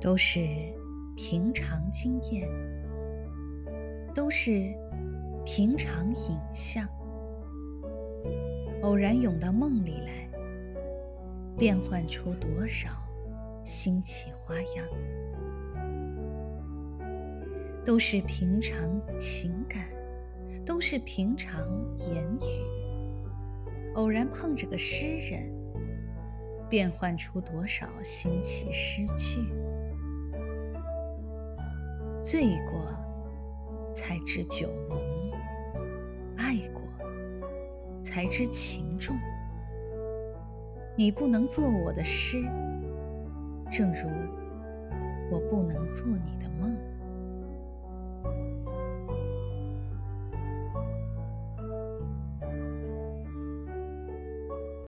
都是平常经验，都是平常影像，偶然涌到梦里来，变换出多少新奇花样，都是平常情感，都是平常言语，偶然碰着个诗人。变换出多少新奇诗句？醉过才知酒浓，爱过才知情重。你不能做我的诗，正如我不能做你的梦。